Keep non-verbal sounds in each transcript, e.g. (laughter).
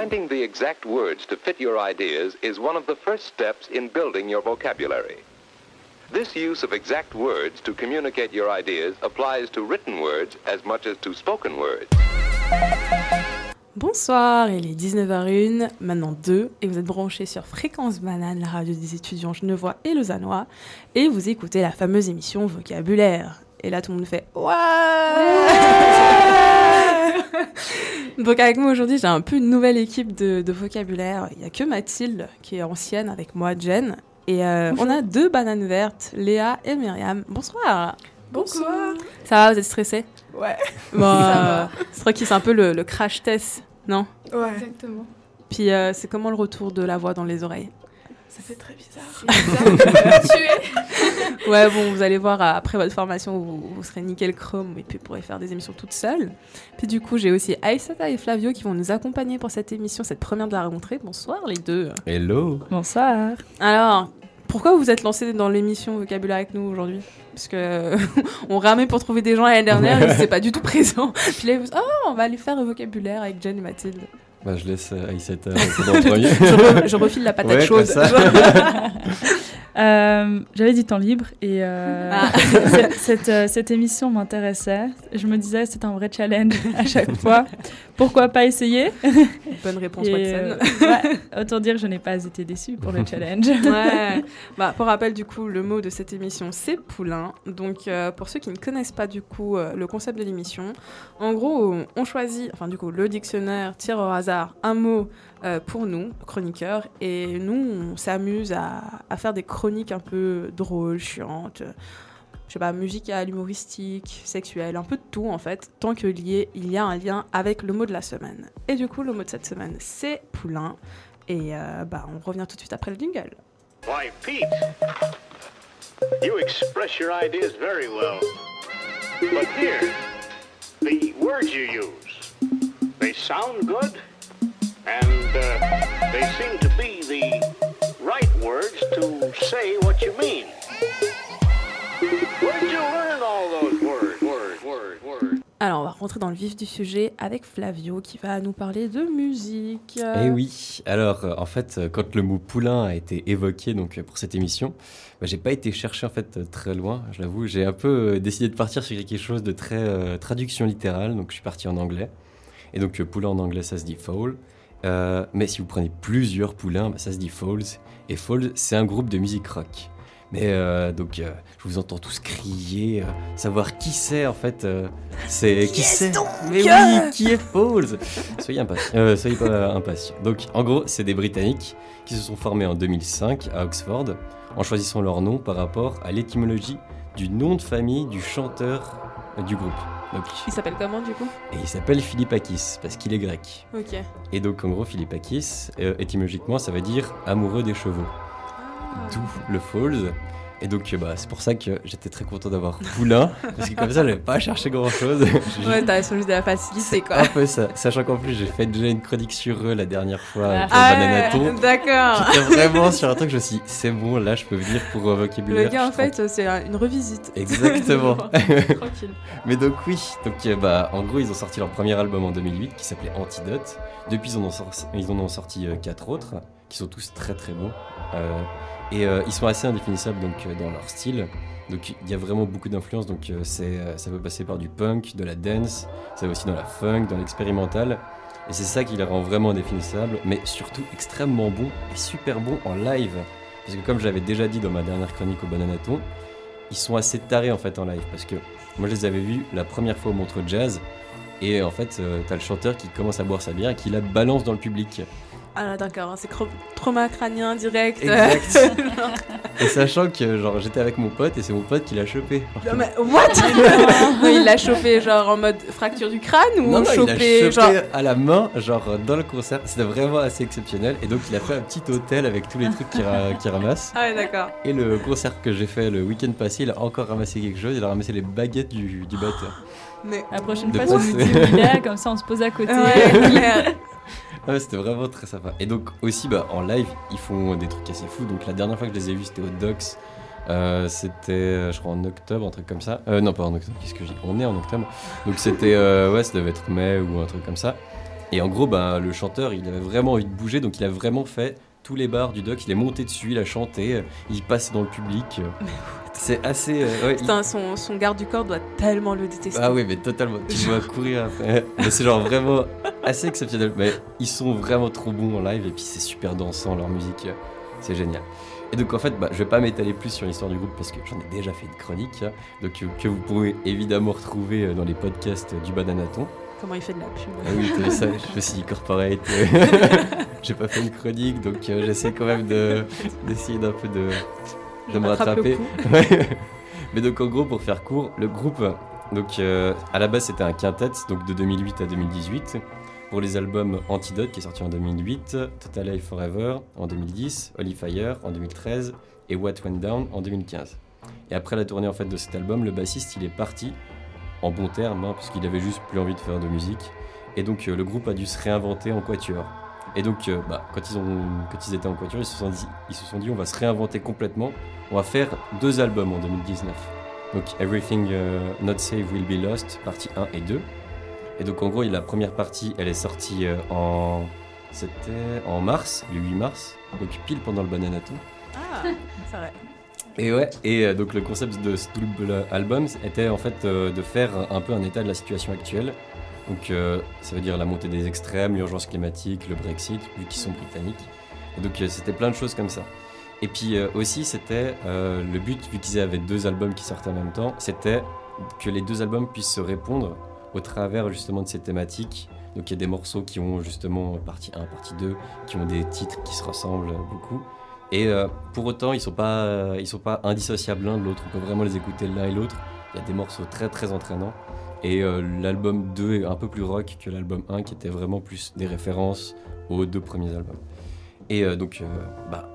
Finding the exact words to fit your ideas is one of the first steps in building your vocabulary. This use of exact words to communicate your ideas applies to written words as much as to spoken words. Bonsoir, il est 19h01, maintenant 2, et vous êtes branchés sur Fréquence Banane, la radio des étudiants genevois et lausannois, et vous écoutez la fameuse émission Vocabulaire. Et là, tout le monde fait Ouais, (laughs) Donc, avec moi aujourd'hui, j'ai un peu une nouvelle équipe de, de vocabulaire. Il n'y a que Mathilde, qui est ancienne, avec moi, Jen. Et euh, on a deux bananes vertes, Léa et Myriam. Bonsoir. Bonsoir. Ça va, vous êtes stressés? Ouais. Bon, euh, c'est vrai que c'est un peu le, le crash test, non? Ouais. Exactement. Puis euh, c'est comment le retour de la voix dans les oreilles? Ça fait très bizarre. (laughs) Ouais, bon, vous allez voir euh, après votre formation, vous, vous serez nickel chrome et puis vous pourrez faire des émissions toutes seules. Puis du coup, j'ai aussi Aïsata et Flavio qui vont nous accompagner pour cette émission, cette première de la rentrée. Bonsoir les deux. Hello Bonsoir. Alors, pourquoi vous êtes lancés dans l'émission vocabulaire avec nous aujourd'hui? Parce que (laughs) on ramait pour trouver des gens l'année dernière, ils n'étaient pas du tout présents. Puis là, vous... oh, on va aller faire le vocabulaire avec Jen et Mathilde. Bah, Je laisse euh, Aïssata (laughs) premier. Je, re- je refile la patate Ouais, chaude. (laughs) Euh, J'avais du temps libre et euh, Ah. (laughs) cette, cette, euh, cette émission m'intéressait. Je me disais c'est un vrai challenge (laughs) à chaque fois. Pourquoi pas essayer? Bonne réponse, Et, Watson. ouais, Autant dire je n'ai pas été déçue pour le challenge. (laughs) Ouais. Bah, pour rappel, du coup, le mot de cette émission, c'est poulain. Donc, pour ceux qui ne connaissent pas, du coup, le concept de l'émission, en gros, on choisit, enfin, du coup, le dictionnaire tire au hasard un mot pour nous, chroniqueurs, et nous, on s'amuse à, à faire des chroniques un peu drôles, chiantes. euh, Je sais pas, musicales, humoristiques, sexuelles, un peu de tout en fait, tant que lié, il y a un lien avec le mot de la semaine. Et du coup, le mot de cette semaine, c'est poulain. Et euh, bah, on revient tout de suite après le jingle. Why, Pete, you express your ideas very well. But here, the words you use, they sound good, and they seem to be the right words to say what you mean. Where did you learn all those words, words, words, words? Alors, on va rentrer dans le vif du sujet avec Flavio qui va nous parler de musique. Eh oui, alors euh, en fait, euh, quand le mot poulain a été évoqué donc, euh, pour cette émission, bah, j'ai pas été chercher en fait très loin, je l'avoue. J'ai un peu euh, décidé de partir sur quelque chose de très euh, traduction littérale, donc je suis parti en anglais. Et donc poulain en anglais ça se dit fowl. Euh, mais si vous prenez plusieurs poulains, bah, ça se dit Falls. Et Falls, c'est un groupe de musique rock. Mais euh, donc, euh, je vous entends tous crier, savoir qui c'est en fait. c'est qui, c'est? Mais oui, qui est Falls? Soyez impatients. soyez pas impatients. Donc, en gros, c'est des Britanniques qui se sont formés en 2005 à Oxford en choisissant leur nom par rapport à l'étymologie du nom de famille du chanteur du groupe. Donc, Il s'appelle comment du coup? Et il s'appelle Philippakis parce qu'il est grec. Ok. Et donc en gros, Philippakis, euh, étymologiquement, ça veut dire amoureux des chevaux. D'où le Falls. Et donc euh, bah, c'est pour ça que j'étais très content d'avoir Poulain, (laughs) parce que comme ça, j'avais pas à chercher grand chose. Ouais, t'as juste de la facilité quoi. un peu ça. Sachant qu'en plus, j'ai fait déjà une chronique sur eux la dernière fois Ah. pour Bananaton. d'accord. J'étais vraiment sur un truc, je me suis dit, c'est bon, là, je peux venir pour euh, Le vocabulaire. gars en fait, c'est un- une revisite. (laughs) Exactement. (laughs) Tranquille. Mais donc oui, donc euh, bah en gros ils ont sorti leur premier album en 2008 qui s'appelait Antidote. Depuis ils en ont sorti, ils en ont sorti euh, quatre autres qui sont tous très très bons. Euh, et euh, ils sont assez indéfinissables donc euh, dans leur style. Donc il y a vraiment beaucoup d'influences. Donc euh, c'est ça peut passer par du punk, de la dance, ça va aussi dans la funk, dans l'expérimental. Et c'est ça qui les rend vraiment indéfinissables, mais surtout extrêmement bons et super bons en live. Parce que comme j'avais déjà dit dans ma dernière chronique au Bananaton, ils sont assez tarés en fait en live parce que moi je les avais vus la première fois au Montreux Jazz et en fait t'as le chanteur qui commence à boire sa bière et qui la balance dans le public. Ah d'accord, c'est cro- trauma crânien direct. Exact. (laughs) Et sachant que genre j'étais avec mon pote et c'est mon pote qui l'a chopé. Non mais what? (laughs) Non, il l'a chopé genre en mode fracture du crâne ou Non, non, il l'a chopé chopé genre à la main, genre dans le concert. C'était vraiment assez exceptionnel. Et donc il a fait un petit hôtel avec tous les trucs qu'il ra- ramasse. Ah ouais, d'accord. Et le concert que j'ai fait le week-end passé, il a encore ramassé quelque chose. Il a ramassé les baguettes du, du batteur. Mais La prochaine fois, passer. nous dis où il est, comme ça on se pose à côté. ouais. (laughs) Ah ouais, c'était vraiment très sympa. Et donc aussi bah, en live, ils font des trucs assez fous. Donc la dernière fois que je les ai vus, c'était au Docs. Euh, c'était, euh, je crois, en octobre, un truc comme ça. Euh, non, pas en octobre, qu'est-ce que j'ai On est en octobre. Donc c'était, euh, ouais, ça devait être mai ou un truc comme ça. Et en gros, bah, le chanteur, il avait vraiment envie de bouger, donc il a vraiment fait tous les bars du doc. Il est monté dessus, il a chanté, il passe dans le public. C'est assez. euh, ouais, il- Putain, son, son garde du corps doit tellement le détester. Ah oui, mais totalement. Tu dois courir après. Mais c'est genre vraiment assez exceptionnel. Mais ils sont vraiment trop bons en live et puis c'est super dansant leur musique. C'est génial. Et donc en fait, bah, je vais pas m'étaler plus sur l'histoire du groupe parce que j'en ai déjà fait une chronique. hein. donc euh, que vous pourrez évidemment retrouver euh, dans les podcasts du Bananaton. Comment il fait de la pub. Ah oui, t'as ça, je aussi corporate. (laughs) J'ai pas fait une chronique, donc euh, j'essaie quand même de- d'essayer d'un peu de, de me rattraper. (laughs) Mais donc en gros, pour faire court, le groupe, donc euh, à la base c'était un quintet, donc de 2008 à 2018. Pour les albums Antidote qui est sorti en 2008, Total Life Forever en 2010, Holy Fire en 2013 et What Went Down en 2015. Et après la tournée en fait de cet album, le bassiste il est parti en bon terme hein, parce qu'il avait juste plus envie de faire de musique. Et donc euh, le groupe a dû se réinventer en quatuor. Et donc euh, bah, quand, ils ont, quand ils étaient en quatuor, ils se, sont dit, ils se sont dit on va se réinventer complètement. On va faire deux albums en 2019. Donc Everything euh, Not Safe Will Be Lost, partie 1 et 2. Et donc en gros, la première partie, elle est sortie euh, en... C'était en mars, le 8 mars, donc pile pendant le Bananaton. Ah, (laughs) c'est vrai. Et ouais, et euh, donc le concept de ce double album était en fait euh, de faire un peu un état de la situation actuelle. Donc ça veut dire la montée des extrêmes, l'urgence climatique, le Brexit, vu qu'ils sont britanniques. Donc euh, c'était plein de choses comme ça. Et puis euh, aussi c'était euh, le but, vu qu'ils avaient deux albums qui sortaient en même temps, c'était que les deux albums puissent se répondre au travers justement de ces thématiques. Donc il y a des morceaux qui ont justement partie 1, partie 2, qui ont des titres qui se ressemblent beaucoup. Et pour autant, ils sont pas, sont pas indissociables l'un de l'autre. On peut vraiment les écouter l'un et l'autre. Il y a des morceaux très très entraînants. Et euh, l'album 2 est un peu plus rock que l'album 1, qui était vraiment plus des références aux deux premiers albums. Et euh, donc, euh, bah,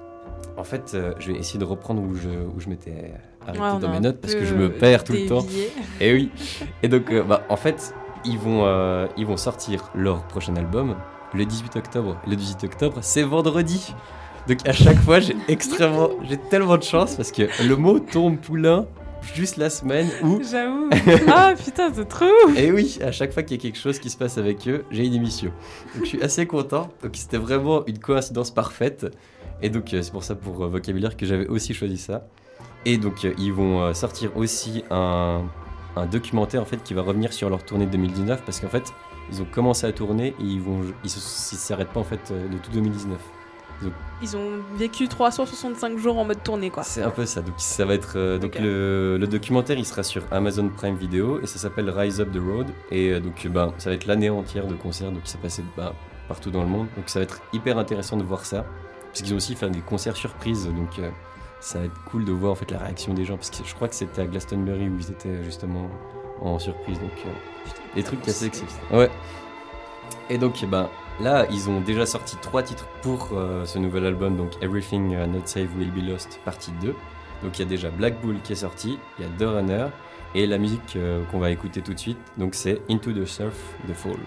en fait, je vais essayer de reprendre où je, où je m'étais arrêté Ouais, dans mes notes parce que je me perds tout le temps. (laughs) Et oui. Et donc, bah, en fait, ils vont, ils vont sortir leur prochain album le 18 octobre. Le 18 octobre, c'est vendredi. Donc, à chaque fois, j'ai (laughs) extrêmement, j'ai tellement de chance parce que le mot tombe poulain juste la semaine où. (laughs) J'avoue. ah putain, c'est trop ouf. Et oui, à chaque fois qu'il y a quelque chose qui se passe avec eux, j'ai une émission. Donc, je suis assez content. Donc, c'était vraiment une coïncidence parfaite. Et donc, euh, c'est pour ça, pour euh, vocabulaire, que j'avais aussi choisi ça. Et donc, euh, ils vont euh, sortir aussi un, un documentaire en fait qui va revenir sur leur tournée de 2019 parce qu'en fait, ils ont commencé à tourner et ils vont, ils s'arrêtent pas en fait de tout 2019. Ils ont vécu 365 jours en mode tournée, quoi. C'est un peu ça. Donc, ça va être euh, donc le, le documentaire, il sera sur Amazon Prime Video et ça s'appelle Rise Up the Road. Et euh, donc, ben, ça va être l'année entière de concerts, donc ça passé ben, partout dans le monde. Donc, ça va être hyper intéressant de voir ça, parce qu'ils ont aussi fait des concerts surprises. Donc, euh, ça va être cool de voir en fait la réaction des gens, parce que je crois que c'était à Glastonbury où ils étaient justement en surprise. Donc, des trucs assez exceptionnels. Ouais. Et donc, ben, là, ils ont déjà sorti trois titres pour euh, ce nouvel album, donc Everything uh, Not Safe Will Be Lost, partie 2. Donc, il y a déjà Black Bull qui est sorti, il y a The Runner, et la musique euh, qu'on va écouter tout de suite, donc c'est Into the Surf, The Fall.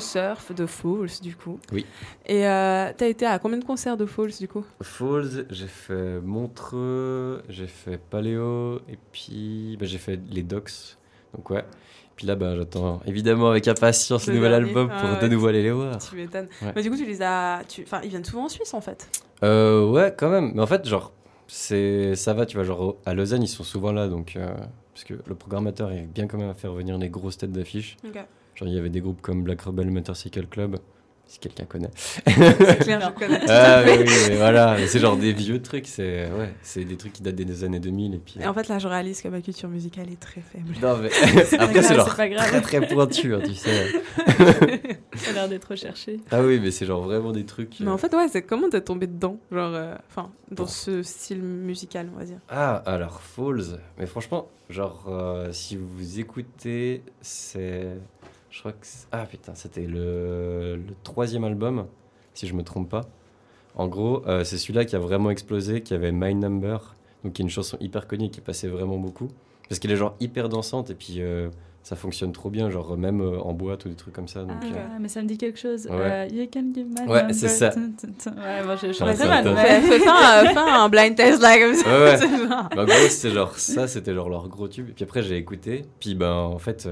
Surf de Falls, du coup. Oui. Et euh, t'as été à combien de concerts de Falls, du coup? Falls, j'ai fait Montreux, j'ai fait Paléo, et puis bah, j'ai fait les Docks. Donc ouais. Puis là, bah, j'attends évidemment avec impatience le, Le nouvel dernier. album Ah pour ouais. de nouveau aller les voir. Tu m'étonnes. Ouais. Mais du coup, tu les as. tu- Enfin, ils viennent souvent en Suisse, en fait. Euh, ouais, quand même. Mais en fait, genre, c'est ça va, tu vois. Genre, à Lausanne, ils sont souvent là, donc. euh, parce que le programmateur arrive bien quand même à faire venir des grosses têtes d'affiche. Ok. Genre, il y avait des groupes comme Black Rebel Motorcycle Club, si quelqu'un connaît. C'est clair, je connais. (laughs) ah, oui, voilà. C'est genre des vieux trucs, c'est ouais, c'est des trucs qui datent des années 2000. Et puis. Et en fait, là, je réalise que ma culture musicale est très faible. Non, mais (laughs) après, c'est genre c'est pas grave. très très pointu, hein, tu sais. (laughs) Ça a l'air d'être recherché. Ah oui, mais c'est genre vraiment des trucs. Mais euh, en fait, ouais, c'est comment t'es tombé dedans Genre, euh, enfin, dans Bon. ce style musical, on va dire? Ah, alors Falls. Mais franchement, genre, euh, si vous écoutez, c'est. Je crois que. Ah putain, c'était le... le troisième album, si je me trompe pas. En gros, euh, c'est celui-là qui a vraiment explosé, qui avait My Number, donc qui est une chanson hyper connue qui passait vraiment beaucoup. Parce qu'elle est genre hyper dansante et puis euh, ça fonctionne trop bien, genre même euh, en boîte ou des trucs comme ça. Donc, Ah, mais ça me dit quelque chose. Ouais. You can give my Ouais, c'est ça. Ouais, bon, je, je Ouais, ça mal, un, blind test, là, comme ça. Ouais, ouais. (laughs) En gros, c'était genre ça, c'était genre leur gros tube. Et puis après, j'ai écouté. Puis ben, en fait,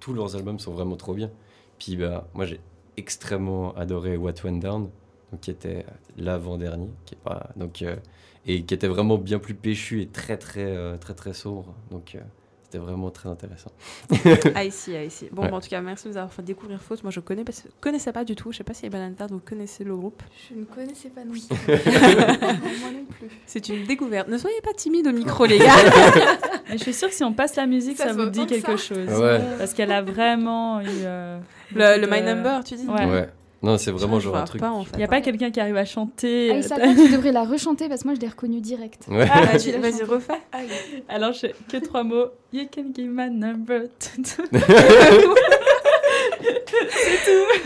tous leurs albums sont vraiment trop bien. Puis ben, moi, j'ai extrêmement adoré What Went Down, donc qui était l'avant-dernier, donc euh, et qui était vraiment bien plus péchu et très très euh, très très sombre. Donc euh, c'était vraiment très intéressant. Ah, ici, ah, ici. Bon, Ouais. bah, en tout cas, merci de nous avoir fait découvrir Faute. Moi, je connais, connaissais pas du tout. Je sais pas si Banana vous connaissez le groupe. Je ne connaissais pas non (laughs) plus. Moi non plus. C'est une découverte. Ne soyez pas timide au micro, les gars. (laughs) Mais je suis sûre que si on passe la musique, Ça vous dit quelque ça. chose. Ouais. Parce qu'elle a vraiment eu. euh, le, le My Number, tu dis Ouais. Ouais. Non, c'est vraiment genre un truc. pas, en fait. Il n'y a pas quelqu'un qui arrive à chanter. Ah, il s'appelle, tu (laughs) devrais la rechanter parce que moi je l'ai reconnue direct. Ouais. Ah, (laughs) Ah, l'as Vas-y, refais. Alors, je... que trois mots. You can give my number. (laughs)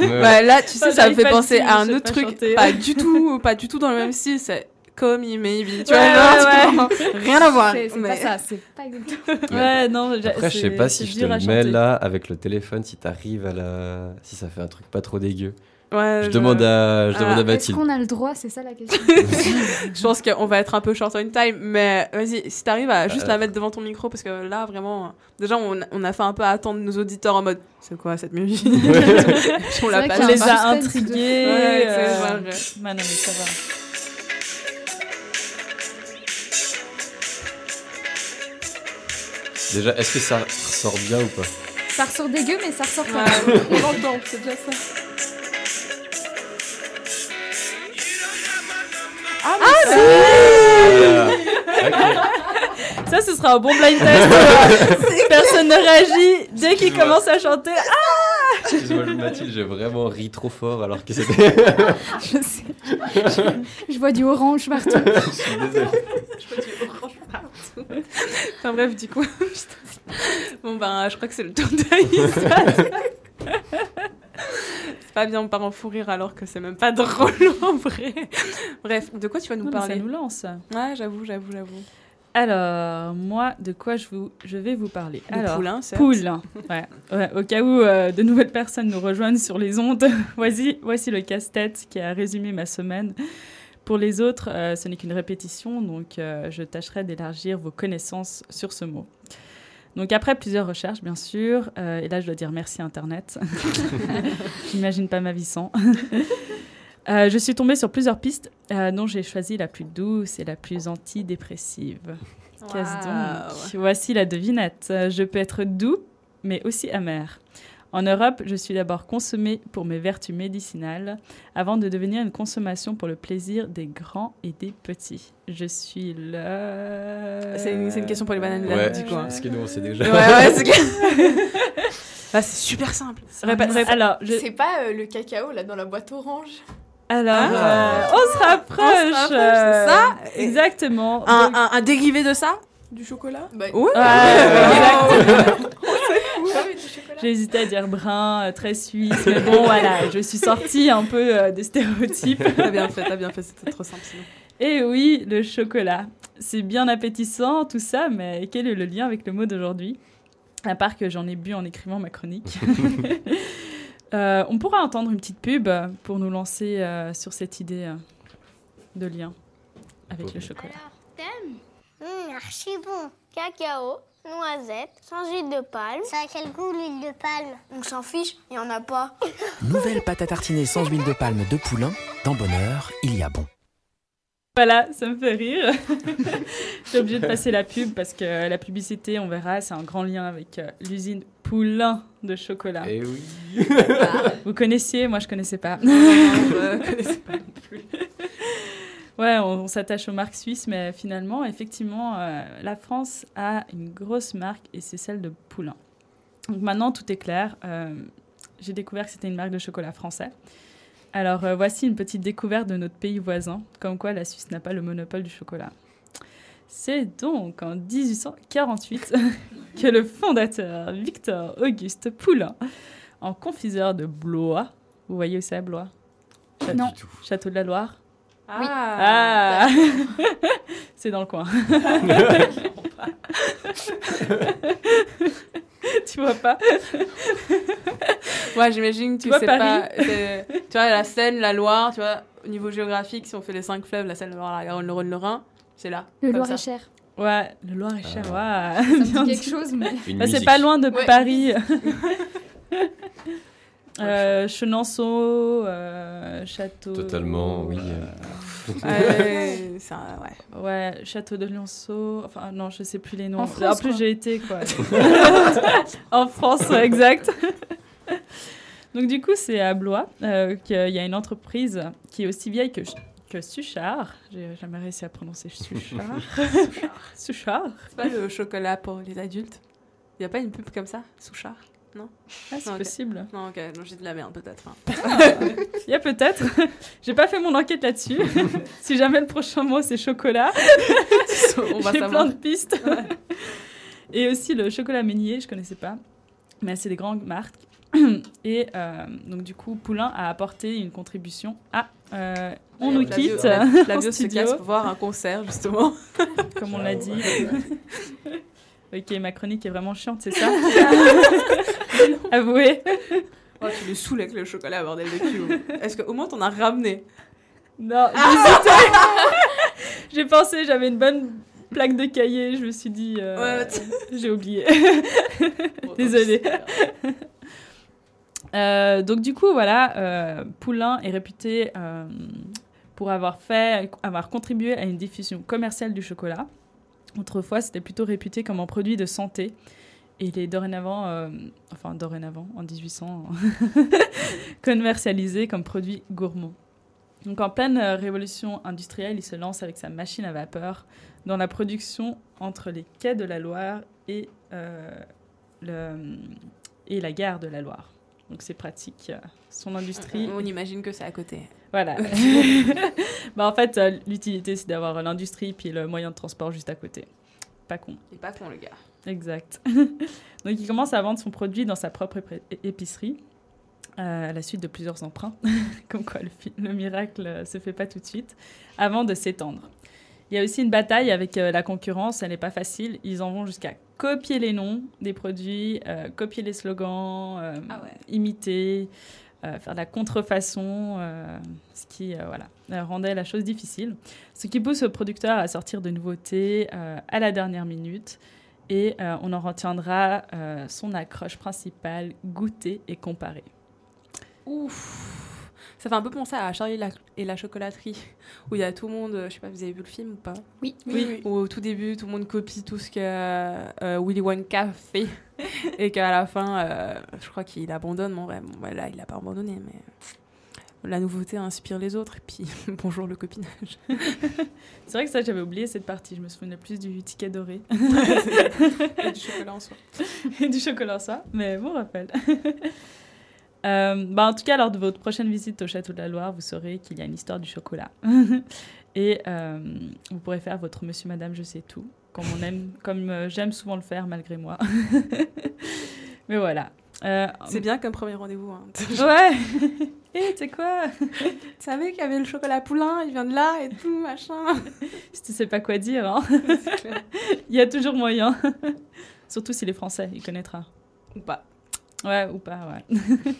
Ouais. Bah, là, tu sais, ça me fait penser à un autre truc. chanter. Pas du tout, pas du tout dans le même style. C'est Call Me Maybe. Tu Ouais, vois, ouais, genre, rien à voir. C'est c'est mais- pas ça, c'est pas exactement. ouais, non. Après, je sais c'est- pas c'est si je te mets là avec le téléphone, si t'arrives à la. Si ça fait un truc pas trop dégueu. Ouais, Je demande à, je Ah, demande à Est-ce Mathilde. qu'on a le droit C'est ça la question. (laughs) (laughs) Je pense qu'on va être un peu short on time, mais vas-y, si t'arrives à juste Euh. la mettre devant ton micro, parce que là, vraiment, déjà, on, on a fait un peu attendre nos auditeurs en mode c'est quoi cette musique (laughs) On l'a pas les a suspense de intrigués. Ouais, euh, vrai. bah non, mais ça va. Déjà, est-ce que ça ressort bien ou pas? Ça ressort dégueu, mais ça ressort pas. Ouais, on l'entend, c'est déjà ça. Voilà. Ok. Ça, ce sera un bon blind test. (laughs) Personne ne réagit dès qu'il commence à chanter. Ah Excuse-moi, Mathilde, j'ai vraiment ri trop fort alors que c'était. (laughs) Je sais. Je, je vois du orange partout. (laughs) Je suis désolé. Enfin bref, du coup. bon ben, je crois que c'est le tour d'Aïssa. (laughs) c'est pas bien, on part en fou rire alors que c'est même pas drôle (laughs) en vrai. Bref, de quoi tu vas nous Non, parler Ça nous lance. Ouais, j'avoue, j'avoue, j'avoue. Alors, moi, de quoi je, vous, je vais vous parler Le Alors, poulain. Ouais. Ouais, au cas où euh, de nouvelles personnes nous rejoignent sur les ondes, (laughs) voici, voici le casse-tête qui a résumé ma semaine. Pour les autres, euh, ce n'est qu'une répétition, donc euh, je tâcherai d'élargir vos connaissances sur ce mot. Donc après plusieurs recherches, bien sûr, euh, et là je dois dire merci Internet. (laughs) (laughs) J'imagine pas ma vie sans. (laughs) Euh, je suis tombée sur plusieurs pistes euh, dont j'ai choisi la plus douce et la plus antidépressive. Qu'est-ce donc? Voici la devinette. Je peux être doux, mais aussi amer. En Europe, je suis d'abord consommée pour mes vertus médicinales, avant de devenir une consommation pour le plaisir des grands et des petits. Je suis le... C'est une, question pour les bananes, Ouais, du coup. hein. parce que nous on sait déjà. Ouais, ouais, c'est. (laughs) (laughs) Bah, super simple. Répète, répète. Alors, je... C'est pas euh, le cacao là dans la boîte orange? Alors, Ah. euh, on se rapproche. On se rapproche, euh, c'est ça? Exactement. Un, Donc- un, un dérivé de ça? Du chocolat? Bah, Ouais. Ouais, Oh. (laughs) exactement. ah oui, du chocolat. J'ai hésité à dire brun, euh, très suisse, mais bon, voilà, je suis sortie un peu euh, des stéréotypes. (laughs) T'as bien fait, t'as bien fait, c'était trop simple sinon. Et oui, le chocolat. C'est bien appétissant, tout ça, mais quel est le lien avec le mot d'aujourd'hui? À part que j'en ai bu en écrivant ma chronique. (laughs) Euh, on pourra entendre une petite pub pour nous lancer euh, sur cette idée euh, de lien avec le chocolat. Thème Hum, archi bon. Cacao, noisette, sans huile de palme. Ça a quel goût l'huile de palme? On s'en fiche, il y en a pas. (laughs) Nouvelle pâte à tartiner sans huile de palme de poulain. Dans Bonheur, il y a bon. Voilà, ça me fait rire. (laughs) Je suis obligée de passer la pub parce que la publicité, on verra, c'est un grand lien avec euh, l'usine Poulain de chocolat. Et oui. Vous connaissiez? Moi, je connaissais pas. Non, (laughs) je connaissais pas non plus. Ouais, on, on s'attache aux marques suisses, mais finalement, effectivement, euh, la France a une grosse marque et c'est celle de Poulain. Donc maintenant, tout est clair. Euh, J'ai découvert que c'était une marque de chocolat français. Alors euh, voici une petite découverte de notre pays voisin, comme quoi la Suisse n'a pas le monopole du chocolat. C'est donc en 1848 (laughs) que le fondateur Victor Auguste Poulain, en confiseur de Blois, vous voyez où c'est Blois? Château- Non. Château de la Loire Ah, ah C'est dans le coin. (laughs) tu vois pas? Ouais, j'imagine que tu vois sais Paris? pas. Tu vois, la Seine, la Loire, tu vois, au niveau géographique, si on fait les cinq fleuves, la Seine, la Loire, la Garonne, le Rhône, le Rhin, c'est là. Le. Loir-et-Cher. Ouais, le Loir-et-Cher, Ah. ouais. Ça me dit quelque chose, mais. Bah, c'est pas loin de Ouais. Paris. (laughs) Euh, Chenonceau, euh, Château. Totalement, oui. euh. (laughs) Ouais, Château de Lionceau. Enfin, non, je sais plus les noms. En France, plus, quoi. j'ai été, quoi. (laughs) en France, exact. Donc, du coup, c'est à Blois euh, qu'il y a une entreprise qui est aussi vieille que, que Suchard. J'ai jamais réussi à prononcer Suchard. Suchard. (laughs) C'est pas le chocolat pour les adultes? Il y a pas une pub comme ça? Souchard Ah, c'est Ok. possible. Non, ok, non, j'ai de la merde peut-être. enfin. (laughs) Il y a peut-être. (laughs) J'ai pas fait mon enquête là-dessus. (laughs) si jamais le prochain mot c'est chocolat, on va j'ai plein de pistes. Et aussi le chocolat Meunier, je connaissais pas, mais c'est des grandes marques. (clears throat) Et euh, donc du coup, Poulain a apporté une contribution à. euh, on nous quitte, Flavio en se studio. casse pour voir un concert justement. comme on l'a dit. Ok, ma chronique est vraiment chiante, c'est ça (laughs) (laughs) Avouez. Oh, tu le saoules avec le chocolat, bordel de cul. Est-ce qu'au moins t'en as ramené? Non, j'hésitais. (laughs) J'ai pensé, j'avais une bonne plaque de cahier, je me suis dit, euh, Ouais, j'ai oublié. Bon, Désolée. Euh, donc du coup, voilà, euh, Poulain est réputé euh, pour avoir fait, avoir contribué à une diffusion commerciale du chocolat. Autrefois, c'était plutôt réputé comme un produit de santé. Et il est dorénavant, euh, enfin dorénavant, en 1800, (laughs) commercialisé comme produit gourmand. Donc en pleine euh, révolution industrielle, il se lance avec sa machine à vapeur dans la production entre les quais de la Loire et, euh, le, et la gare de la Loire. Donc c'est pratique. Son industrie. On imagine que c'est à côté. Voilà. (laughs) (laughs) bah, en fait, euh, l'utilité, c'est d'avoir l'industrie puis le moyen de transport juste à côté. Pas con. Il est pas con le gars. Exact. (laughs) Donc il commence à vendre son produit dans sa propre épicerie. euh, à la suite de plusieurs emprunts, comme quoi le, miracle euh, se fait pas tout de suite, avant de s'étendre. Il y a aussi une bataille avec euh, la concurrence, elle n'est pas facile. Ils en vont jusqu'à copier les noms des produits, copier les slogans, Ah ouais. imiter. Euh, faire de la contrefaçon, euh, ce qui euh, voilà, rendait la chose difficile. Ce qui pousse le producteur à sortir de nouveautés à la dernière minute. Et on en retiendra son accroche principale, goûter et comparer. Ouf. Ça fait un peu penser à Charlie la- et la chocolaterie, (laughs) où il y a tout le monde, euh, je sais pas, vous avez vu le film ou pas? Oui. Oui. Où au tout début, tout le monde copie tout ce que euh, Willy Wonka fait, (laughs) et qu'à la fin, euh, je crois qu'il abandonne. Bon, ouais, bon, ouais, là, il n'a pas abandonné, mais la nouveauté inspire les autres, et puis (laughs) bonjour le copinage. C'est vrai que ça, j'avais oublié cette partie. Je me souvenais plus du ticket doré et du chocolat en soi. et du chocolat en soi. Mais bon rappel. Euh, bah, en tout cas, lors de votre prochaine visite au Château de la Loire, vous saurez qu'il y a une histoire du chocolat. (laughs) et euh, vous pourrez faire votre Monsieur, Madame, je sais tout, comme on aime, (laughs) comme euh, j'aime souvent le faire malgré moi. (laughs) Mais voilà. C'est bien comme premier rendez-vous. Hein. Ouais. Et tu sais quoi? Tu savais qu'il y avait le chocolat poulain, il vient de là et tout, machin. Si tu sais pas quoi dire, hein. il y a toujours moyen. Surtout si les Français, il connaîtra. Ou pas. Ouais, ou pas, ouais. (laughs)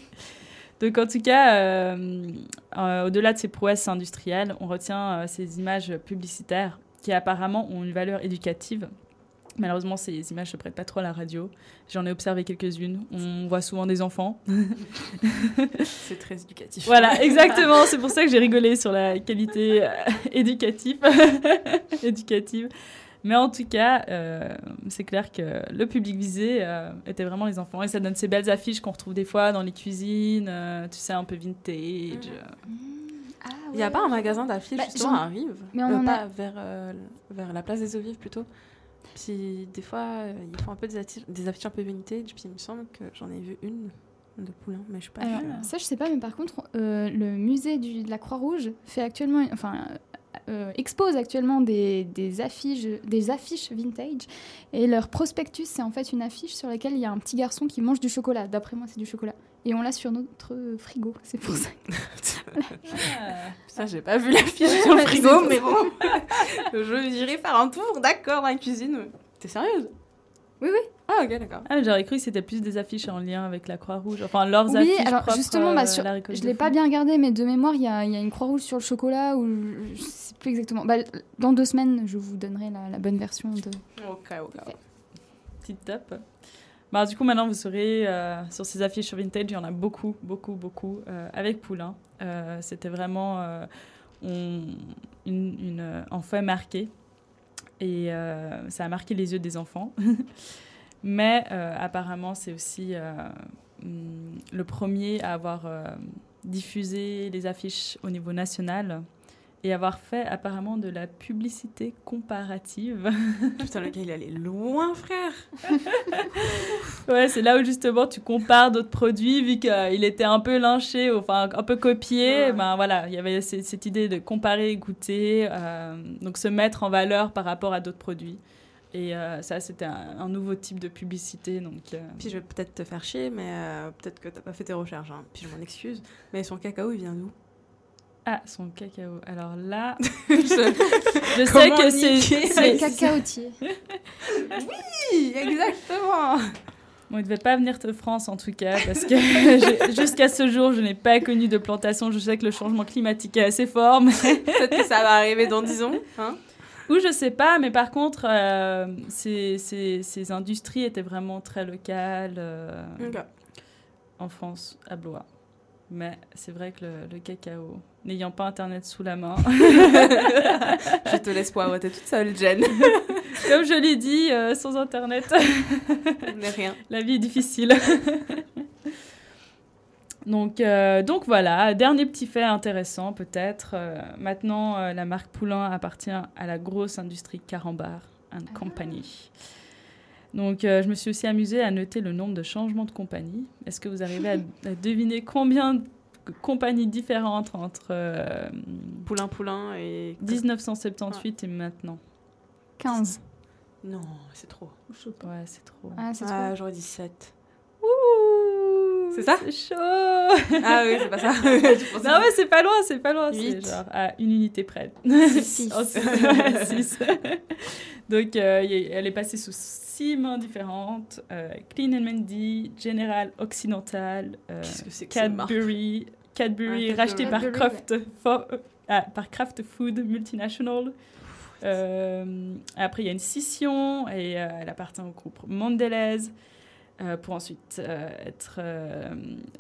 Donc en tout cas, euh, euh, au-delà de ces prouesses industrielles, on retient euh, ces images publicitaires qui apparemment ont une valeur éducative. Malheureusement, ces images ne se prêtent pas trop à la radio. J'en ai observé quelques-unes. On voit souvent des enfants. (laughs) C'est très éducatif. Voilà, exactement. C'est pour ça que j'ai rigolé sur la qualité éducative. (laughs) éducative. Mais en tout cas, euh, c'est clair que le public visé euh, était vraiment les enfants. Et ça donne ces belles affiches qu'on retrouve des fois dans les cuisines, euh, tu sais, un peu vintage. Ah, Il n'y a pas un magasin d'affiches Bah, justement à Rive Mais on Euh, en pas a- vers, euh, vers la place des Eaux Vives plutôt. Puis des fois, euh, ils font un peu des, affiches- des affiches un peu vintage. Puis il me semble que j'en ai vu une de Poulain, mais je suis pas Alors, ça, je sais pas, mais par contre, euh, le musée du- de la Croix-Rouge fait actuellement, enfin, euh, expose actuellement des, des affiches, des affiches vintage. Et leur prospectus, c'est en fait une affiche sur laquelle il y a un petit garçon qui mange du chocolat. D'après moi, c'est du chocolat. Et on l'a sur notre frigo. C'est pour ça. Ça, j'ai pas vu l'affiche sur le frigo, mais bon. (laughs) je j'irai faire un tour, d'accord, dans la cuisine. T'es sérieuse? Oui, oui. Ah, ok, d'accord. Ah, j'aurais cru que c'était plus des affiches en lien avec la Croix-Rouge. Enfin, leurs Oui, affiches alors propres, justement, bah, euh, sur- la je de l'ai pas bien regardé, mais de mémoire, il y a, il y a une croix-rouge sur le chocolat ou je je sais plus exactement. Bah, dans deux semaines, je vous donnerai la, la bonne version de. Ok, ok. Petite top. Bah, du coup, maintenant, vous saurez, euh, sur ces affiches sur Vintage, il y en a beaucoup, beaucoup, beaucoup, euh, avec Poulain. Euh, C'était vraiment euh, on- une, une, un fait marqué. Et euh, ça a marqué les yeux des enfants. (laughs) Mais euh, apparemment, c'est aussi euh, hum, le premier à avoir diffusé les affiches au niveau national et avoir fait apparemment de la publicité comparative. (laughs) Putain, le gars, il allait loin, frère. (laughs) Ouais, c'est là où justement tu compares d'autres produits, vu qu'il était un peu lynché, enfin un peu copié. Ouais. Ben voilà, il y avait cette idée de comparer, goûter, euh, donc se mettre en valeur par rapport à d'autres produits. Et euh, ça, c'était un, un nouveau type de publicité. Donc, euh, Puis je vais peut-être te faire chier, mais peut-être que t'as pas fait tes recherches. hein. Puis je m'en excuse. Mais son cacao, il vient d'où? Ah, son cacao. Alors là, (laughs) Je- je sais que c'est. c'est- Cacaotier. (laughs) Oui, exactement. Bon, il ne devait pas venir de France en tout cas, parce que (laughs) jusqu'à ce jour, je n'ai pas connu de plantation. Je sais que le changement climatique est assez fort, mais Peut-être que ça va arriver dans 10 ans. Hein Ou je sais pas, mais par contre, euh, ces, ces, ces industries étaient vraiment très locales euh, en France, à Blois. Mais c'est vrai que le, le cacao, n'ayant pas Internet sous la main, (laughs) Je te laisse poireauter toute seule, Jen. (laughs) comme je l'ai dit, euh, sans Internet, n'est rien. (laughs) la vie est difficile. donc, euh, donc voilà, dernier petit fait intéressant peut-être. euh, maintenant, la marque Poulain appartient à la grosse industrie Carambar and Company. Donc, euh, je me suis aussi amusée à noter le nombre de changements de compagnie. Est-ce que vous arrivez à, à deviner combien compagnies différentes entre euh, Poulain, poulain et. 1978 et maintenant 15. Non, c'est trop. Ouais, c'est trop. Ah, c'est Ah, j'aurais dit 7. Ouh, C'est ça C'est chaud (laughs) Ah oui, c'est pas ça. (laughs) Non, mais c'est pas loin, c'est pas loin. C'est genre à une unité près. Six. Oh, c'est- ouais, six. Donc, euh, elle est passée sous six mains différentes euh, Clean and Mendy, General Occidental, euh, Cadbury, Cadbury racheté par Cadbury, ah, par Kraft Food Multinational. Euh, après, il y a une scission et euh, elle appartient au groupe Mondelez euh, pour ensuite être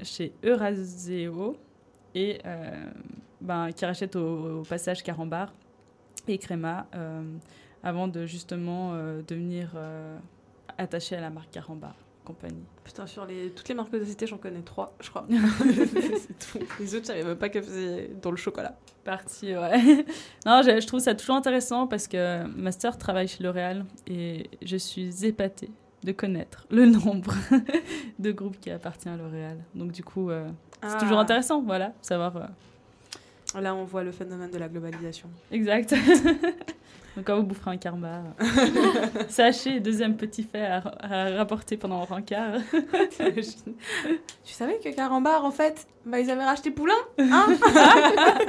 chez Euraseo et ben, qui rachète au, au passage Carambar et Créma avant de justement devenir attaché à la marque Carambar compagnie. Putain, sur les... toutes les marques de cité, j'en connais trois, je crois. (laughs) tout. Les autres, je savais même pas qu'elles faisaient dans le chocolat. Parti, ouais. (laughs) non, je, je trouve ça toujours intéressant parce que ma sœur travaille chez L'Oréal et je suis épatée de connaître le nombre (laughs) de groupes qui appartiennent à L'Oréal. Donc du coup, euh, c'est Ah. toujours intéressant, voilà, savoir. euh, Là, on voit le phénomène de la globalisation. Exact. Donc quand vous boufferez un karma, (laughs) sachez, deuxième petit fait à, à rapporter pendant le (laughs) rencard. Tu savais que Carambar, en fait, bah, ils avaient racheté Poulain Hein (laughs)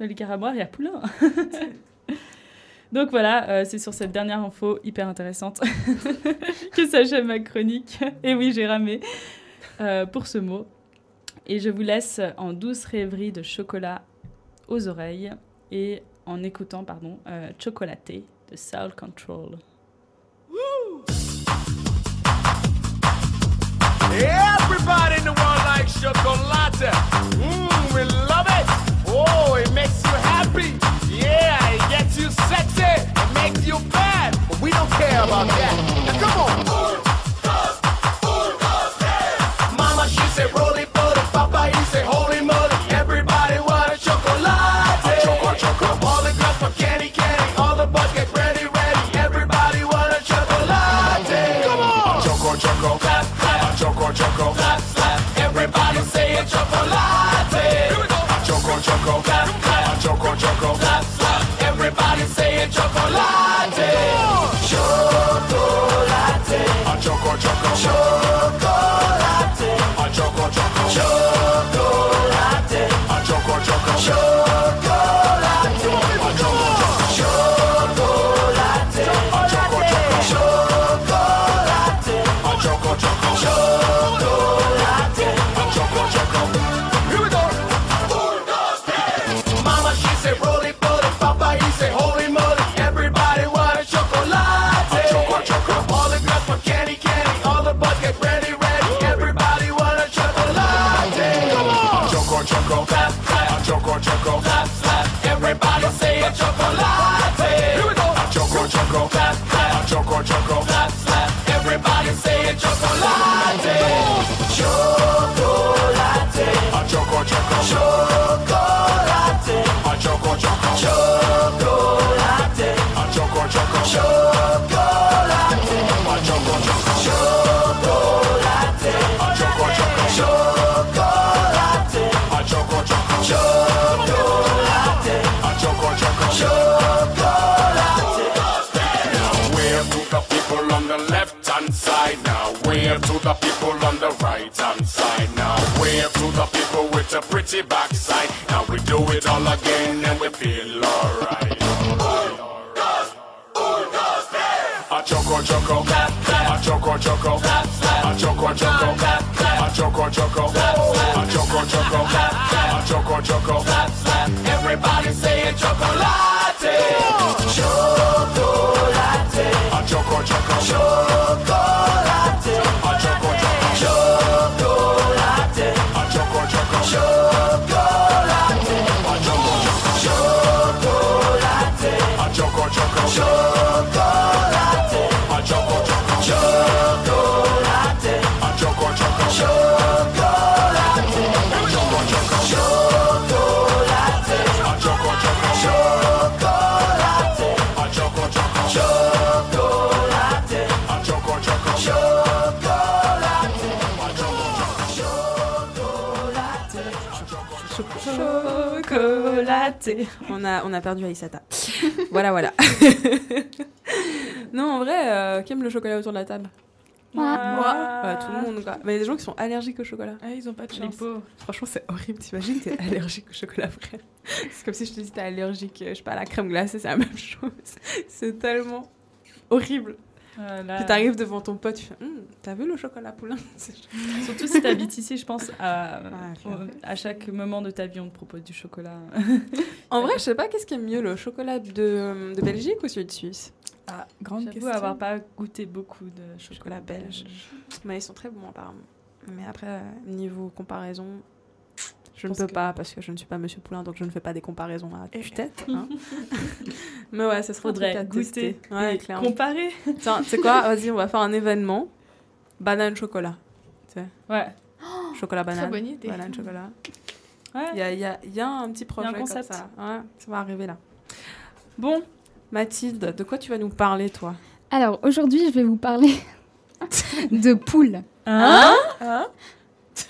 Dans les caraboires, il y a Poulain. Donc voilà, euh, c'est sur cette dernière info hyper intéressante que s'achève ma chronique. Et oui, j'ai ramé euh, pour ce mot. Et je vous laisse en douce rêverie de chocolat aux oreilles et en écoutant, pardon, euh, Chocolaté de Soul Control. Everybody in the world likes chocolate. Mmm, we love it. Oh, it makes you happy. Yeah, it gets you sexy. It makes you bad. But we don't care about that. Chocolate. A choco, choco. Chocolate. A choco, choco. Backside. Now we do it all again and we feel alright. A choco choco, a choco choco, a choco choco, a choco choco, a choco a. Everybody chocolate, chocolate, a choco choco, chocolate, (laughs) On a, on a perdu Aïsata. (laughs) voilà, voilà. (laughs) non, en vrai, euh, qui aime le chocolat autour de la table. Moi, ouais, tout le monde. Quoi. Mais il y a des gens qui sont allergiques au chocolat. Ah, ils ont pas de chance. Franchement, c'est horrible. T'imagines, t'es allergique au chocolat frais. C'est comme si je te dis t'es allergique, euh, je sais pas, à la crème glacée, c'est la même chose. C'est tellement horrible. Voilà. Puis t'arrives devant ton pote, tu fais Hum, T'as vu le chocolat poulain? (laughs) C'est- Surtout si t'habites ici, je pense, à, Ouais, au- à chaque moment de ta vie, on te propose du chocolat. En vrai, je sais pas qu'est-ce qui est mieux, le chocolat de, de Belgique ou celui de Suisse? Ah, grande J'avoue question. avoir pas goûté beaucoup de chocolat Chocolat belge. Mais ils sont très bons apparemment. Mais après, euh, niveau comparaison, je ne peux que- pas parce que je ne suis pas Monsieur Poulain, donc je ne fais pas des comparaisons à tue-tête. (laughs) hein. (laughs) Mais ouais, ça serait un truc Faudrait à goûter tester. Ouais, et clairement. comparer. (laughs) Tiens, tu sais quoi Vas-y, on va faire un événement. Banane chocolat. Ouais. Chocolat banane. bonne idée. Banane chocolat. Ouais. Il y a, y a- y a un petit projet un comme concept. ça. Ouais, ça va arriver là. Bon, Mathilde, de quoi tu vas nous parler, toi? Alors aujourd'hui, je vais vous parler de poules. Hein? Hein?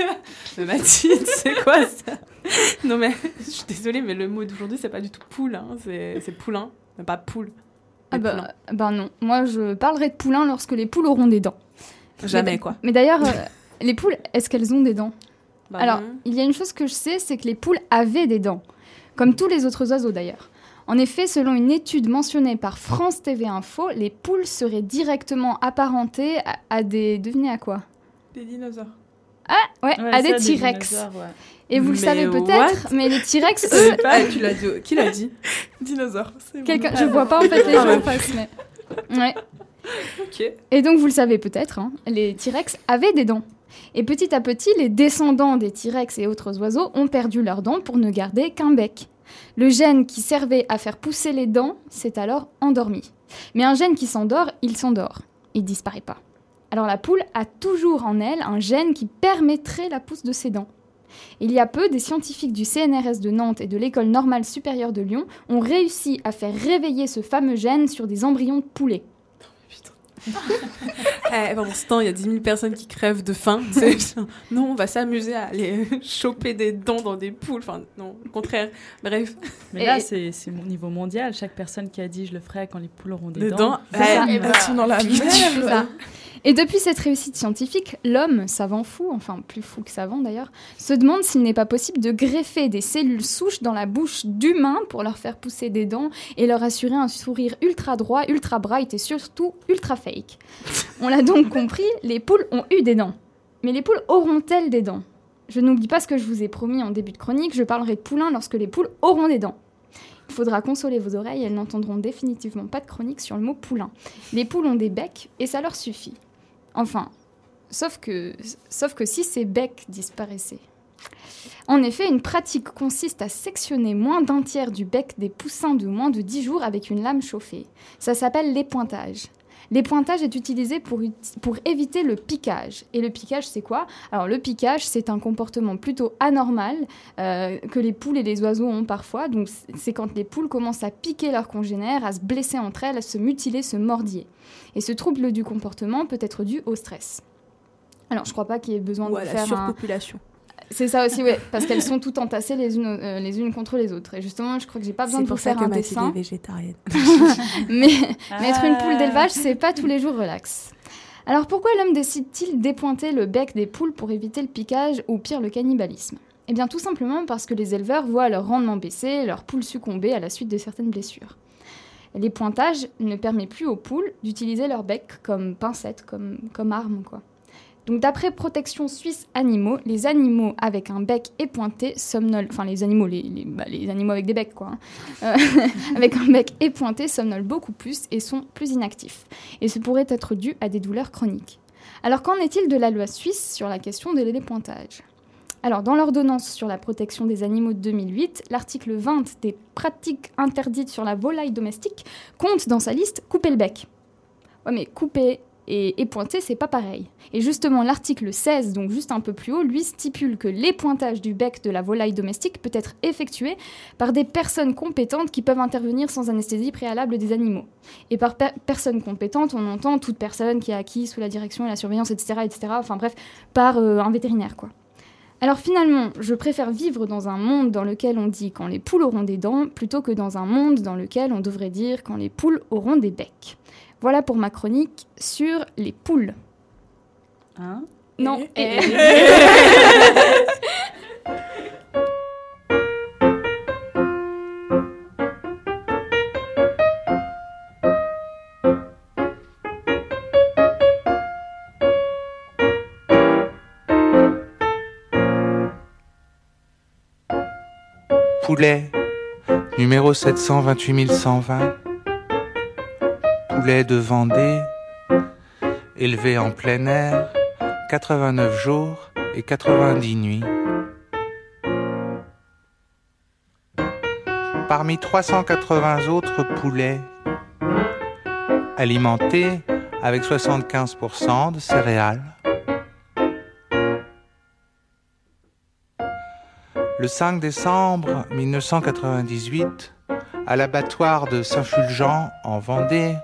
(laughs) Mathilde, c'est quoi ça Non mais, je suis désolée, mais le mot d'aujourd'hui, c'est pas du tout poule, hein. c'est poulain, mais pas poule. Ah bah, poulain. bah non, moi je parlerai de poulains lorsque les poules auront des dents. Jamais, Mais- quoi. Mais d'ailleurs, euh, les poules, est-ce qu'elles ont des dents Bah Alors, non. il y a une chose que je sais, c'est que les poules avaient des dents, comme tous les autres oiseaux d'ailleurs. En effet, selon une étude mentionnée par France TV Info, les poules seraient directement apparentées à, à des... Devinez à quoi? Des dinosaures. Ouais, Ouais, à des T-Rex. Et vous le savez what peut-être, mais les T-Rex, eux, ah, tu l'as dit, qui l'a dit (laughs) Dinosaures, c'est bon. quelqu'un, je vois pas en fait les Ah, gens en face, mais... Ouais. Ok. Et donc, vous le savez peut-être, hein, les T-Rex avaient des dents. Et petit à petit, les descendants des T-Rex et autres oiseaux ont perdu leurs dents pour ne garder qu'un bec. Le gène qui servait à faire pousser les dents s'est alors endormi. Mais un gène qui s'endort, il s'endort. Il disparaît pas. Alors la poule a toujours en elle un gène qui permettrait la pousse de ses dents. Il y a peu, des scientifiques du CNRS de Nantes et de l'École normale supérieure de Lyon ont réussi à faire réveiller ce fameux gène sur des embryons de poulets. (laughs) Eh, pendant ce temps, il y a 10 000 personnes qui crèvent de faim. (laughs) Non, on va s'amuser à aller (laughs) choper des dents dans des poules. Enfin, non, au contraire. Bref, Mais Et- là, c'est c'est mon niveau mondial. Chaque personne qui a dit je le ferai quand les poules auront des des dents. dents. Eh, sont dans la merde. Et depuis cette réussite scientifique, l'homme, savant fou, enfin plus fou que savant d'ailleurs, se demande s'il n'est pas possible de greffer des cellules souches dans la bouche d'humains pour leur faire pousser des dents et leur assurer un sourire ultra droit, ultra bright et surtout ultra fake. On l'a donc compris, les poules ont eu des dents. Mais les poules auront-elles des dents? Je n'oublie pas ce que je vous ai promis en début de chronique, je parlerai de poulains lorsque les poules auront des dents. Il faudra consoler vos oreilles, elles n'entendront définitivement pas de chronique sur le mot poulain. Les poules ont des becs et ça leur suffit. Enfin, sauf que, sauf que si ces becs disparaissaient. En effet, une pratique consiste à sectionner moins d'un tiers du bec des poussins de moins de 10 jours avec une lame chauffée. Ça s'appelle l'épointage. L'épointage est utilisé pour, éviter le piquage. Et le piquage, c'est quoi? Alors, le piquage, c'est un comportement plutôt anormal euh, que les poules et les oiseaux ont parfois. Donc, c'est quand les poules commencent à piquer leurs congénères, à se blesser entre elles, à se mutiler, se mordiller. Et ce trouble du comportement peut être dû au stress. Alors, je crois pas qu'il y ait besoin Ou de la faire un... C'est ça aussi, ouais, parce qu'elles sont toutes entassées les unes, euh, les unes contre les autres. Et justement, je crois que j'ai pas besoin C'est de vous pour ça faire que un Mathilde dessin. est végétarienne. (laughs) (laughs) Mais, mais être une poule Ah. d'élevage, c'est pas tous les jours relax. Alors pourquoi l'homme décide-t-il d'épointer le bec des poules pour éviter le piquage ou pire le cannibalisme? Eh bien tout simplement parce que les éleveurs voient leur rendement baisser, leurs poules succomber à la suite de certaines blessures. L'épointage ne permet plus aux poules d'utiliser leur bec comme pincette, comme, comme arme. Quoi. Donc d'après Protection Suisse Animaux, les animaux avec un bec épointé somnolent, enfin les animaux, les, bah, animaux avec des becs quoi, hein, euh, (laughs) avec un bec épointé somnolent beaucoup plus et sont plus inactifs. Et ce pourrait être dû à des douleurs chroniques. Alors qu'en est-il de la loi suisse sur la question de l'épointage? Alors, dans l'ordonnance sur la protection des animaux de 2008, l'article 20 des pratiques interdites sur la volaille domestique compte dans sa liste couper le bec. Ouais, mais couper et épointer, c'est pas pareil. Et justement, l'article 16, donc juste un peu plus haut, lui stipule que l'épointage du bec de la volaille domestique peut être effectué par des personnes compétentes qui peuvent intervenir sans anesthésie préalable des animaux. Et par per- personne compétente, on entend toute personne qui a acquis sous la direction et la surveillance, etc., etc., enfin bref, par euh, un vétérinaire, quoi. Alors finalement, je préfère vivre dans un monde dans lequel on dit quand les poules auront des dents, plutôt que dans un monde dans lequel on devrait dire quand les poules auront des becs. Voilà pour ma chronique sur les poules. Hein Non. Et- Poulet, numéro 728120. Poulet de Vendée, élevé en plein air, 89 jours et 90 nuits. Parmi 380 autres poulets, alimentés avec 75% de céréales. Le 5 décembre 1998, à l'abattoir de Saint-Fulgent en Vendée,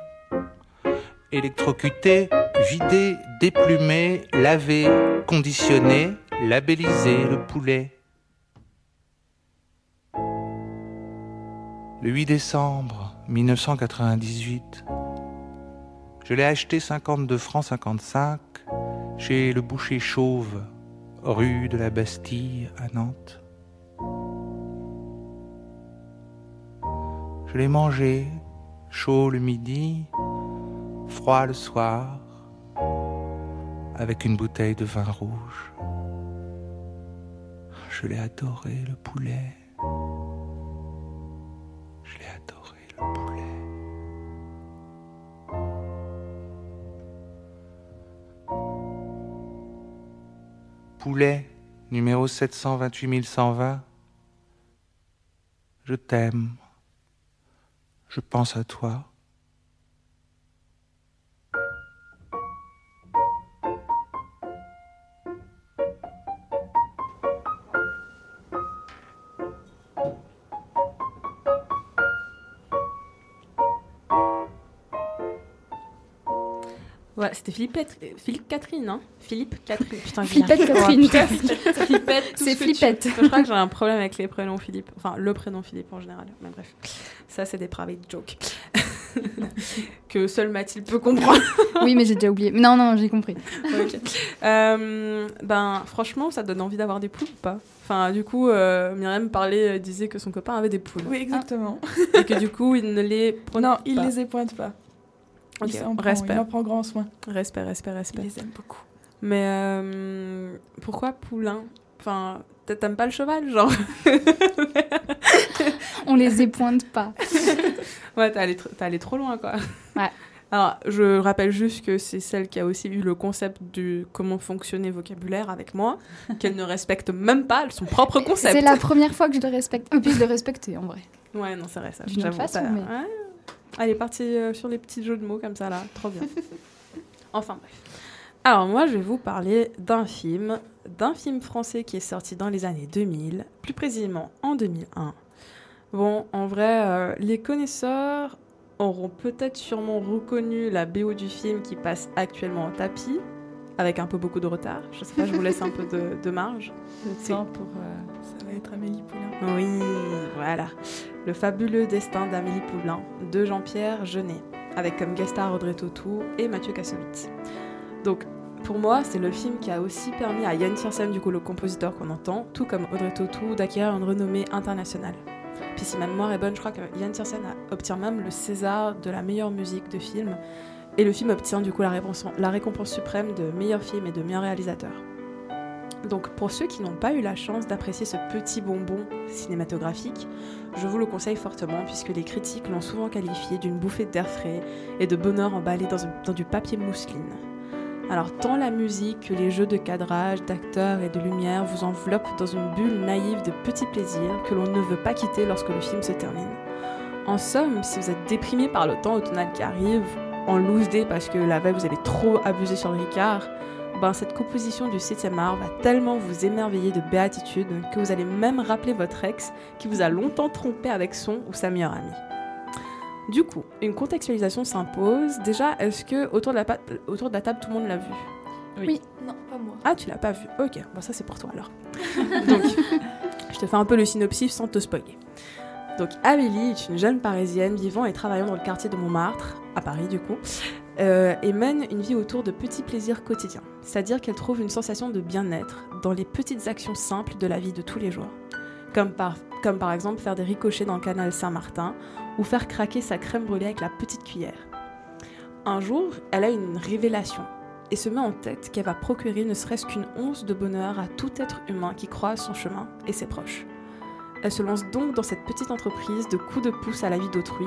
électrocuté, vidé, déplumé, lavé, conditionné, labellisé le poulet. Le 8 décembre 1998, je l'ai acheté 52 francs 55 chez le boucher chauve, rue de la Bastille à Nantes. Je l'ai mangé, chaud le midi, froid le soir, avec une bouteille de vin rouge. Je l'ai adoré, le poulet. Je l'ai adoré, le poulet. Poulet, numéro 728120. Je t'aime. Je pense à toi. C'était Philippette, euh, Philippe Catherine, hein Philippe Catherine. (laughs) Putain. Catherine. (laughs) C'est ce que tu- Flippette. Je crois que j'ai un problème avec les prénoms Philippe. Enfin, le prénom Philippe en général. Mais bref, ça c'est des private jokes. (laughs) que seule Mathilde peut comprendre. Oui, mais j'ai déjà oublié. Non, non, j'ai compris. Euh, ben, franchement, ça donne envie d'avoir des poules ou pas? Enfin, du coup, euh, Myriam parlait, euh, disait que son copain avait des poules. Oui, exactement. Et que du coup, il ne les prend Non, il pas. les épointe pas. Ok, Il s'en prend, respect. Il en prend grand soin. Respect, respect, respect. Il les aime beaucoup. Mais euh, pourquoi poulain? Enfin, t'a- t'aimes pas le cheval, genre? On les épointe pas. (laughs) Ouais, t'es allé, allé trop loin, quoi. Ouais. Alors, je rappelle juste que c'est celle qui a aussi eu le concept du comment fonctionner vocabulaire avec moi, qu'elle ne respecte même pas son propre concept. C'est la première fois que je le respecte. Et puis je le respectais en vrai. Ouais, non, c'est vrai, ça. D'une autre j'avoue, façon, mais- ouais. Elle est partie euh, sur les petits jeux de mots comme ça, là. Trop bien. (laughs) enfin, bref. Alors, moi, je vais vous parler d'un film, d'un film français qui est sorti dans les années 2000, plus précisément en 2001. Bon, en vrai, euh, les connaisseurs auront peut-être sûrement reconnu la BO du film qui passe actuellement en tapis, avec un peu beaucoup de retard. Je sais pas, je vous laisse un peu de, de marge. Le temps pour. euh, être Amélie Poulain. oui, voilà. Le fabuleux destin d'Amélie Poulain de Jean-Pierre Jeunet, avec comme guest star Audrey Tautou et Mathieu Kassovitz. Donc, pour moi, c'est le film qui a aussi permis à Yann Tiersen, du coup le compositeur qu'on entend, tout comme Audrey Tautou, d'acquérir une renommée internationale. Puis si ma mémoire est bonne, je crois que Yann Tiersen obtient même le César de la meilleure musique de film, et le film obtient du coup la récompense, la récompense suprême de meilleur film et de meilleur réalisateur. Donc pour ceux qui n'ont pas eu la chance d'apprécier ce petit bonbon cinématographique, je vous le conseille fortement puisque les critiques l'ont souvent qualifié d'une bouffée d'air frais et de bonheur emballé dans, du papier mousseline. Alors tant la musique que les jeux de cadrage, d'acteurs et de lumière vous enveloppent dans une bulle naïve de petits plaisirs que l'on ne veut pas quitter lorsque le film se termine. En somme, si vous êtes déprimé par le temps automnal qui arrive, en loose day parce que la veille vous avez trop abusé sur le Ricard, ben cette composition du 7 art va tellement vous émerveiller de béatitude que vous allez même rappeler votre ex qui vous a longtemps trompé avec son ou sa meilleure amie. Du coup, une contextualisation s'impose. Déjà, est-ce que autour de, la pa- autour de la table tout le monde l'a vu? Oui. Non, pas moi. Ah, tu l'as pas vu Ok, bon ça c'est pour toi alors. (laughs) Donc, je te fais un peu le synopsis sans te spoiler. Donc Amélie est une jeune parisienne vivant et travaillant dans le quartier de Montmartre, à Paris du coup. Euh, et mène une vie autour de petits plaisirs quotidiens. C'est-à-dire qu'elle trouve une sensation de bien-être dans les petites actions simples de la vie de tous les jours. Comme par, comme par exemple faire des ricochets dans le canal Saint-Martin ou faire craquer sa crème brûlée avec la petite cuillère. Un jour, elle a une révélation et se met en tête qu'elle va procurer ne serait-ce qu'une once de bonheur à tout être humain qui croise son chemin et ses proches. Elle se lance donc dans cette petite entreprise de coups de pouce à la vie d'autrui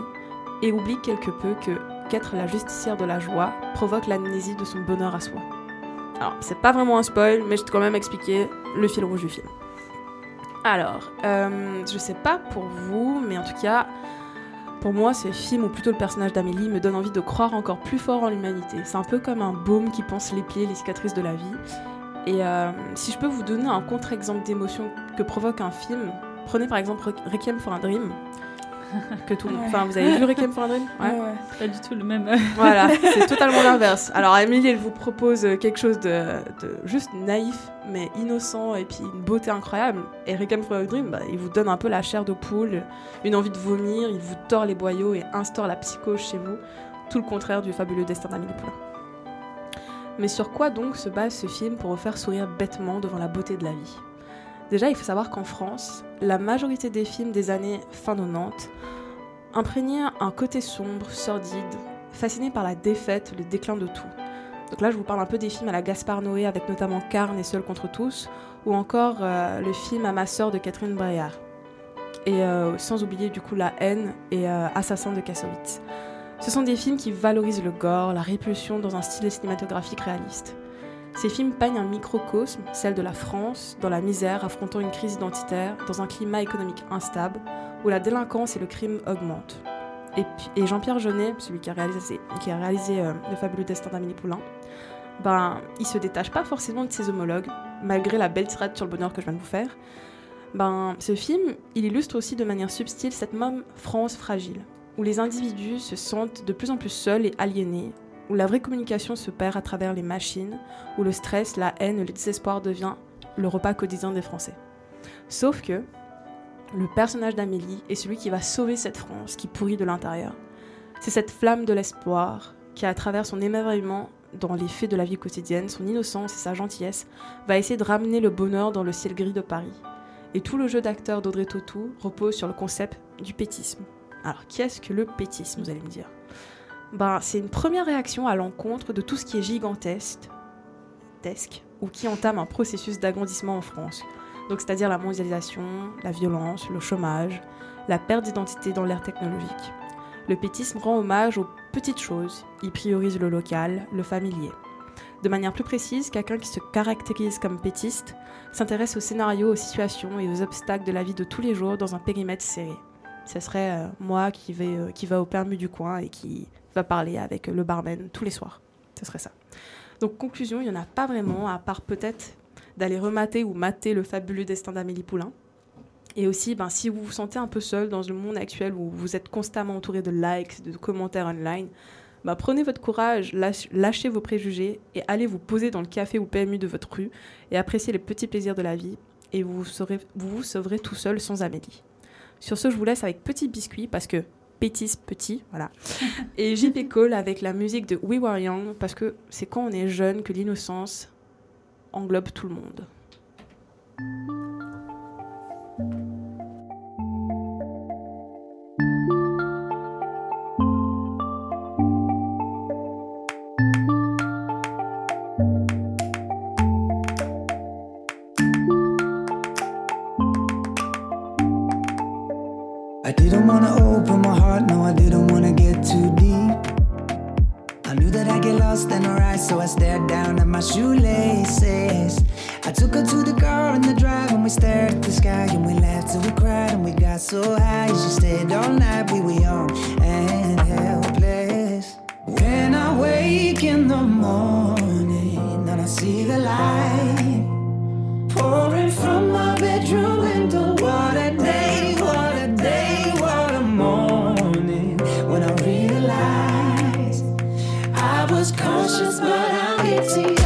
et oublie quelque peu que qu'être la justicière de la joie provoque l'amnésie de son bonheur à soi. Alors, c'est pas vraiment un spoil, mais je vais quand même expliquer le fil rouge du film. Alors, euh, je sais pas pour vous, mais en tout cas, pour moi, ce film, ou plutôt le personnage d'Amélie, me donne envie de croire encore plus fort en l'humanité. C'est un peu comme un baume qui pense les plaies, les cicatrices de la vie. Et euh, si je peux vous donner un contre-exemple d'émotion que provoque un film, prenez par exemple Re- Requiem for a Dream. (laughs) Que tout le monde- Enfin, vous avez vu Requiem for a Dream? Ouais, ouais. Pas du tout le même. (laughs) Voilà, c'est totalement l'inverse. Alors, Amélie, elle vous propose euh, quelque chose de, de juste naïf, mais innocent, et puis une beauté incroyable. Et Requiem for a Dream, bah, il vous donne un peu la chair de poule, une envie de vomir, il vous tord les boyaux et instaure la psychose chez vous. Tout le contraire du fabuleux destin d'Amélie Poulain. Mais sur quoi donc se base ce film pour vous faire sourire bêtement devant la beauté de la vie? Déjà, il faut savoir qu'en France, la majorité des films des années fin 90 imprégnaient un côté sombre, sordide, fasciné par la défaite, le déclin de tout. Donc là, je vous parle un peu des films à la Gaspard Noé, avec notamment Carne et Seul contre tous, ou encore euh, le film À ma sœur de Catherine Breillat. Et euh, sans oublier du coup La haine et euh, Assassin de Kassovitz. Ce sont des films qui valorisent le gore, la répulsion dans un style cinématographique réaliste. Ces films peignent un microcosme, celle de la France, dans la misère, affrontant une crise identitaire, dans un climat économique instable, où la délinquance et le crime augmentent. Et, Jean-Pierre Jeunet, celui qui a réalisé, qui a réalisé euh, Le fabuleux destin d'Amélie Poulain, ben, il se détache pas forcément de ses homologues, malgré la belle tirade sur le bonheur que je viens de vous faire. Ben, ce film, il illustre aussi de manière subtile cette même France fragile, où les individus se sentent de plus en plus seuls et aliénés, où la vraie communication se perd à travers les machines, où le stress, la haine, le désespoir devient le repas quotidien des Français. Sauf que le personnage d'Amélie est celui qui va sauver cette France qui pourrit de l'intérieur. C'est cette flamme de l'espoir qui, à travers son émerveillement dans les faits de la vie quotidienne, son innocence et sa gentillesse, va essayer de ramener le bonheur dans le ciel gris de Paris. Et tout le jeu d'acteur d'Audrey Tautou repose sur le concept du pétisme. Alors, qu'est-ce que le pétisme, vous allez me dire? Ben, C'est une première réaction à l'encontre de tout ce qui est gigantesque, tesque, ou qui entame un processus d'agrandissement en France. Donc, c'est-à-dire la mondialisation, la violence, le chômage, la perte d'identité dans l'ère technologique. Le pétisme rend hommage aux petites choses. Il priorise le local, le familier. De manière plus précise, quelqu'un qui se caractérise comme pétiste s'intéresse aux scénarios, aux situations et aux obstacles de la vie de tous les jours dans un périmètre serré. Ce serait euh, moi qui vais, euh, qui va au permu du coin et qui va parler avec le barman tous les soirs. Ce serait ça. Donc conclusion, il n'y en a pas vraiment, à part peut-être d'aller remater ou mater le fabuleux destin d'Amélie Poulain. Et aussi, ben, si vous vous sentez un peu seul dans le monde actuel où vous êtes constamment entouré de likes, de commentaires online, ben, prenez votre courage, lâche- lâchez vos préjugés et allez vous poser dans le café ou PMU de votre rue et appréciez les petits plaisirs de la vie et vous vous, vous sauverez tout seul sans Amélie. Sur ce, je vous laisse avec Petit Biscuit parce que Pétis Petit, voilà. Et JP Cole avec la musique de We Were Young parce que c'est quand on est jeune que l'innocence englobe tout le monde. Shoelaces. I took her to the car in the drive, and we stared at the sky, and we laughed till we cried, and we got so high. She stayed all night, we were young and helpless. When I wake in the morning, and I see the light pouring from my bedroom window. What a day, what a day, what a morning. When I realized I was conscious, but I'm guilty.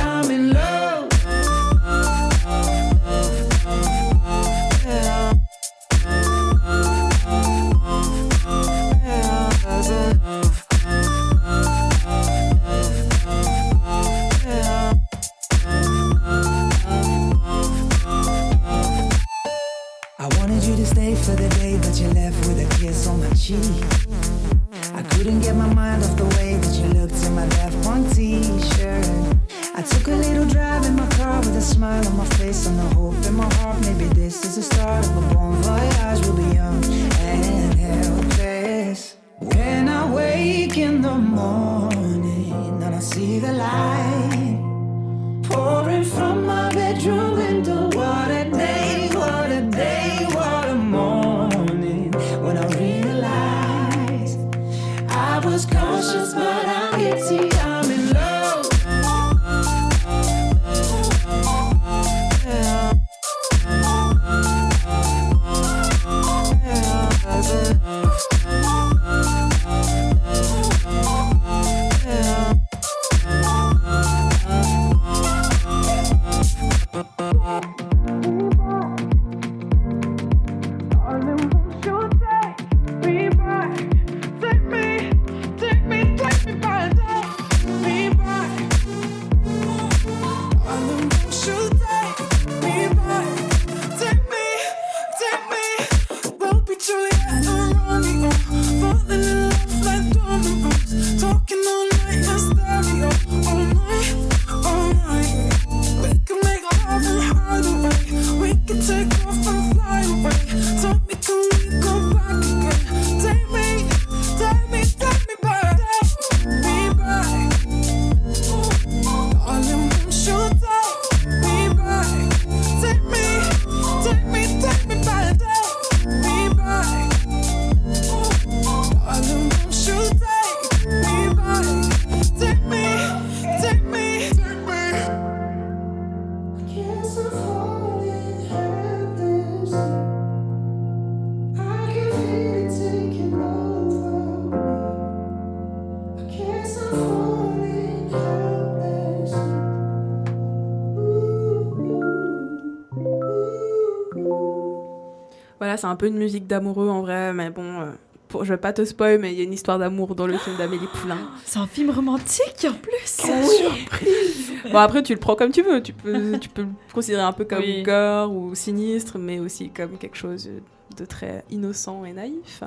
C'est un peu une musique d'amoureux en vrai, mais bon, euh, pour, je vais pas te spoil, mais il y a une histoire d'amour dans le film d'Amélie Poulain. (gasps) C'est un film romantique en plus. Quelle surprise Bon après tu le prends comme tu veux, tu peux, (laughs) tu peux le considérer un peu comme Oui. gore ou sinistre, mais aussi comme quelque chose de très innocent et naïf.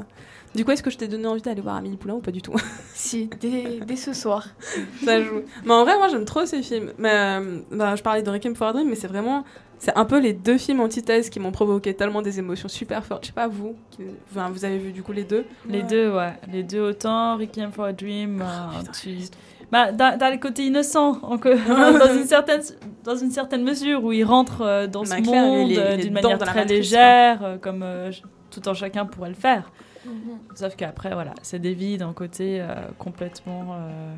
Du coup, est-ce que je t'ai donné envie d'aller voir Amélie Poulain ou pas du tout? (laughs) Si, dès, dès ce soir. Ça joue. Mais en vrai, moi j'aime trop ces films. Mais, euh, bah, je parlais de Requiem for a Dream, mais c'est vraiment... C'est un peu les deux films antithèses qui m'ont provoqué tellement des émotions super fortes. Je sais pas vous, qui- enfin, vous avez vu du coup les deux Les deux, ouais. Les deux autant, Requiem for a Dream. euh, tu... bah, dans, dans le côté innocent, en que- (laughs) dans, une certaine, dans une certaine mesure, où il rentre euh, dans ce clair, monde euh, d'une manière très matrice, légère, euh, comme euh, tout un chacun pourrait le faire. Sauf qu'après, voilà, c'est des vies d'un côté euh, complètement euh,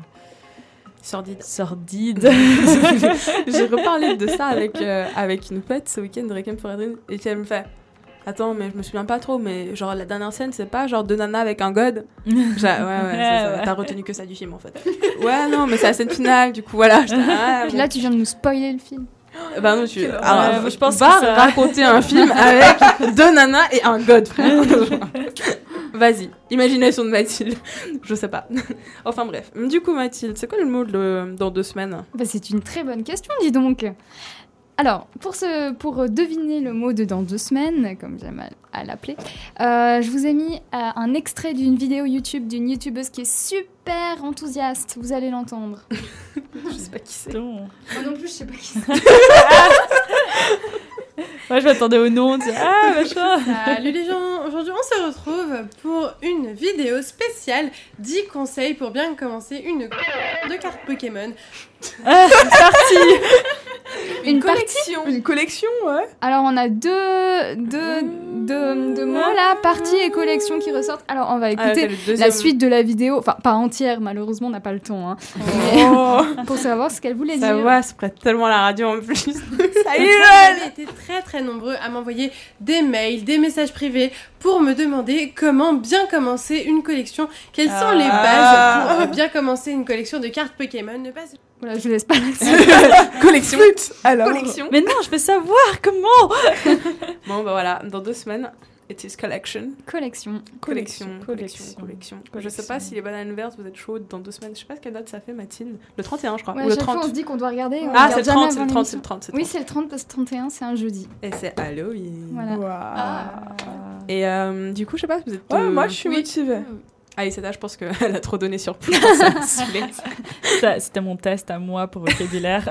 sordide. Sordide. (laughs) J'ai reparlé de ça avec, euh, avec une pote ce week-end de Requiem for a Dream et elle me fait Attends, mais je me souviens pas trop, mais genre la dernière scène, c'est pas genre deux nanas avec un god? Ouais, ouais, ouais. (laughs) t'as retenu que ça du film en fait. ouais, non, mais c'est la scène finale, du coup, voilà. Ah, Puis bon. là, tu viens de nous spoiler le film. Bah non, tu. Alors, moi, je pense ça- raconter un (laughs) film avec deux nanas et un god, frère. Vas-y, imagination de Mathilde. (laughs) Je sais pas. (laughs) enfin bref. Du coup, Mathilde, c'est quoi le mot de- dans deux semaines Bah, c'est une très bonne question, dis donc. Alors, pour, ce, pour deviner le mot de dans deux semaines, comme j'aime à, à l'appeler, euh, je vous ai mis euh, un extrait d'une vidéo YouTube d'une youtubeuse qui est super enthousiaste. Vous allez l'entendre. (laughs) je sais pas qui c'est. Moi non plus, je sais pas qui c'est. Moi, je m'attendais au nom. tu Ah, machin. Salut les gens, aujourd'hui on se retrouve pour une vidéo spéciale 10 conseils pour bien commencer une de cartes Pokémon. Ah, c'est parti Une collection. Une collection, ouais. Alors, on a deux, deux, deux, deux mots là, partie et collection qui ressortent. Alors, on va Ah, écouter la suite de la vidéo. Enfin, pas entière, malheureusement, on n'a pas le temps. hein. Oh. Mais (laughs) pour savoir ce qu'elle voulait Ça dire. va, se prête tellement à la radio en plus. Ça y (laughs) est, Vous avez été très très nombreux à m'envoyer des mails, des messages privés pour me demander comment bien commencer une collection. Quelles sont Ah. les bases pour bien commencer une collection de cartes Pokémon? Ne pas Voilà, je vous laisse pas (laughs) collection. Alors. Collection. Mais non, je veux savoir comment (laughs) Bon, bah voilà, dans deux semaines, it is collection. Collection. Collection, collection, Collection. collection. Je sais pas si les bananes vertes, vous êtes chaudes dans deux semaines. Je sais pas quelle date ça fait, Mathilde. Le 31, je crois. Ouais, Ou le chaque 30. fois, on se dit qu'on doit regarder. on Ah, regarde c'est le jamais 30, c'est le 30, c'est le 30, c'est le Oui, 30. c'est le 30 parce que 31, c'est un jeudi. Et c'est Halloween. Voilà. Ah. Et euh, du coup, je sais pas, vous êtes. Ouais, euh, moi, je suis oui. motivée. Allez, c'est là, je pense qu'elle a trop donné sur. (laughs) Ça, C'était mon test à moi pour vocabulaire.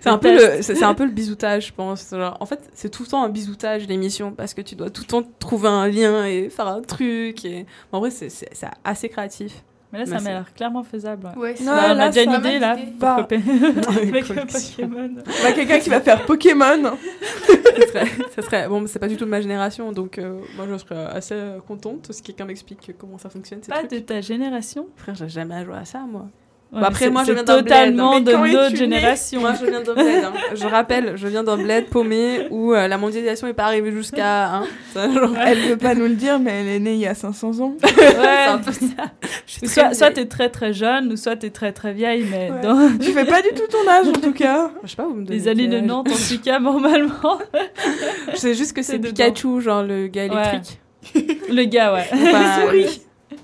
C'est un, Le peu le, c'est c'est un peu le bisoutage, je pense. Genre, en fait, c'est tout le temps un bisoutage, l'émission, parce que tu dois tout le temps trouver un lien et faire un truc. Et... En vrai, c'est assez créatif. Mais là, ça Mais m'a l'air clairement faisable. Ouais, c'est- Bah, on là, a déjà une idée, là, Bah. copier (laughs) avec le collection. Pokémon. Bah, quelqu'un qui va faire Pokémon. (laughs) ça, serait, ça serait- Bon, c'est pas du tout de ma génération, donc euh, moi, je serais assez euh, contente si quelqu'un m'explique comment ça fonctionne. ces Pas trucs. de ta génération Frère, j'ai jamais joué à ça, moi. Ouais, Bon, après, moi, je viens d'un bled. hein. totalement Mais de notre né génération. Moi, je viens d'un bled. hein. (laughs) Je rappelle, je viens d'un bled paumé où euh, la mondialisation est pas arrivée jusqu'à. Hein, (laughs) genre- Elle veut pas nous le dire, mais elle est née il y a 500 ans. Ouais. un peu (laughs) ça. Soit, soit t'es très très jeune, ou soit t'es très très vieille, mais Ouais. dans Tu fais pas du tout ton âge, en tout cas. Je sais pas, vous me donnez les années quel âge 90, en tout cas, normalement. Je sais juste que C'est. Pikachu, genre le gars Ouais. électrique. Le gars, ouais. Enfin, souris.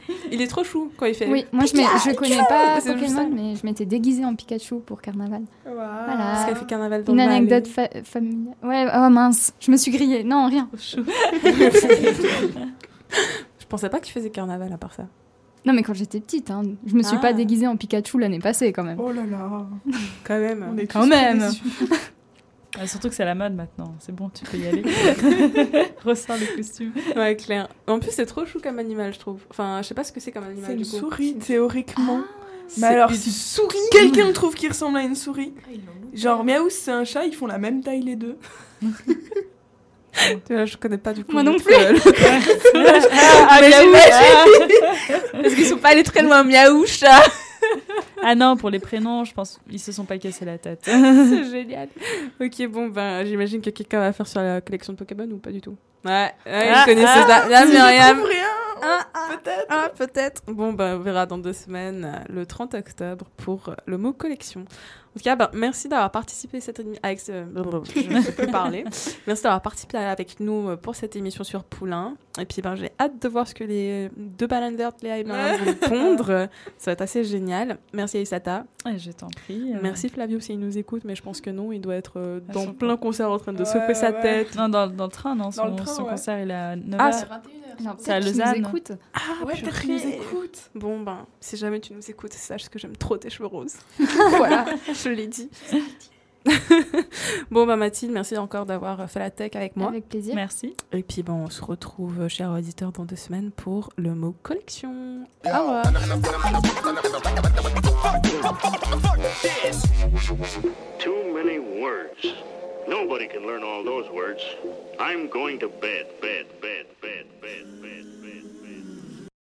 (laughs) Il est trop chou quand il fait. Oui, moi je, je connais pas. Pokémon, mais je m'étais déguisée en Pikachu pour carnaval. Parce Voilà. qu'elle fait carnaval dans Une anecdote fa- familiale. Ouais, oh mince, je me suis grillée. Non, rien. (laughs) Je pensais pas qu'il faisait carnaval à part ça. Non, mais quand j'étais petite, hein, je me suis Ah. pas déguisée en Pikachu l'année passée quand même. Oh là là. Quand même. On est Quand tous même. (laughs) Ouais, surtout que c'est la mode maintenant. C'est bon, tu peux y aller. (laughs) Ressors le costume. Ouais, clair. En plus, c'est trop chou comme animal, je trouve. Enfin, je sais pas ce que c'est comme animal C'est une du coup. souris, théoriquement. Mais alors, une si souris (laughs) quelqu'un trouve qui ressemble à une souris, genre Miaou, c'est un chat, ils font la même taille les deux. (laughs) Tu vois, je connais pas du coup. Moi non plus. Ah. Parce qu'ils sont pas allés très loin, miaou, chat. (laughs) Ah non, pour les prénoms, je pense ils se sont pas cassés la tête. (laughs) c'est (laughs) génial. Ok, bon, ben, j'imagine que quelqu'un va faire sur la collection de Pokémon ou pas du tout? Ouais, ouais Ah, vous connaissez ah, ça. Là, Myriam. je Ah, ah, peut-être. Ah, peut-être. Bon, ben, on verra dans deux semaines, le 30 octobre, pour le mot collection. En tout cas, ben, merci d'avoir participé à cette émission. Avec ce... Je plus parler. (laughs) Merci d'avoir participé avec nous euh, pour cette émission sur Poulain. Et puis, ben, j'ai hâte de voir ce que les deux balanders, Léa et Myriam vont (laughs) pondre. Ça va être assez génial. Merci. Ouais, je t'en prie. euh. Merci Flavio s'il nous écoute, mais je pense que non, il doit être euh, Ah, dans plein concert en train de Ouais, secouer sa ouais. tête. Non, dans, dans le train, non. Dans Son, le train, son ouais. concert, il est à 9h. Ah, C'est à peut-être qu'ils Lausanne. nous écoutent. Ah, Ouais, peut-être qu'ils nous écoutent. Bon, ben, si jamais tu nous écoutes, sache que j'aime trop tes cheveux roses. (laughs) voilà, je l'ai dit. (laughs) bon, bah Mathilde, merci encore d'avoir fait la tech avec moi. Avec plaisir. Merci. Et puis, bon, on se retrouve, chers auditeurs, dans deux semaines pour le mot collection. Au revoir. Too many words. Nobody can learn all those words. I'm going to bed, bed, bed.